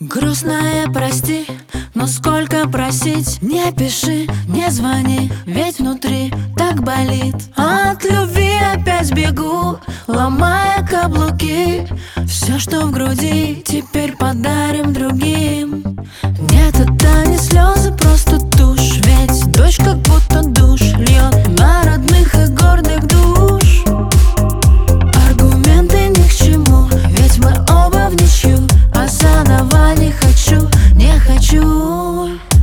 Грустная, прости, но сколько просить? Не пиши, не звони, ведь внутри так болит. От любви опять бегу, ломая каблуки. Все, что в груди, теперь you